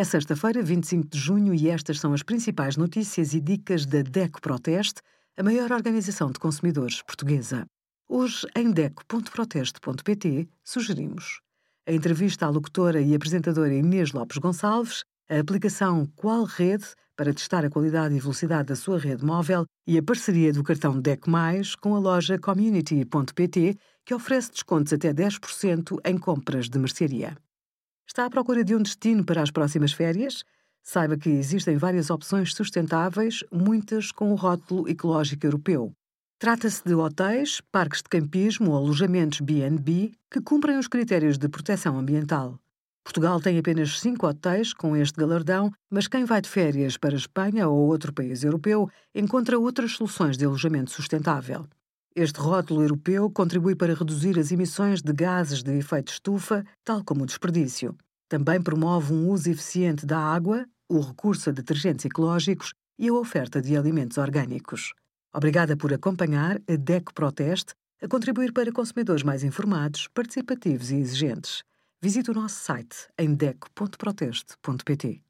É sexta-feira, 25 de junho, e estas são as principais notícias e dicas da DECO Proteste, a maior organização de consumidores portuguesa. Hoje, em DECO.proteste.pt, sugerimos a entrevista à locutora e apresentadora Inês Lopes Gonçalves, a aplicação Qual Rede para testar a qualidade e velocidade da sua rede móvel e a parceria do cartão DEC+, com a loja Community.pt, que oferece descontos até 10% em compras de mercearia. Está à procura de um destino para as próximas férias? Saiba que existem várias opções sustentáveis, muitas com o rótulo ecológico europeu. Trata-se de hotéis, parques de campismo ou alojamentos B&B que cumprem os critérios de proteção ambiental. Portugal tem apenas cinco hotéis com este galardão, mas quem vai de férias para Espanha ou outro país europeu encontra outras soluções de alojamento sustentável. Este rótulo europeu contribui para reduzir as emissões de gases de efeito estufa, tal como o desperdício. Também promove um uso eficiente da água, o recurso a detergentes ecológicos e a oferta de alimentos orgânicos. Obrigada por acompanhar a DECO Proteste a contribuir para consumidores mais informados, participativos e exigentes. Visite o nosso site em deco.proteste.pt.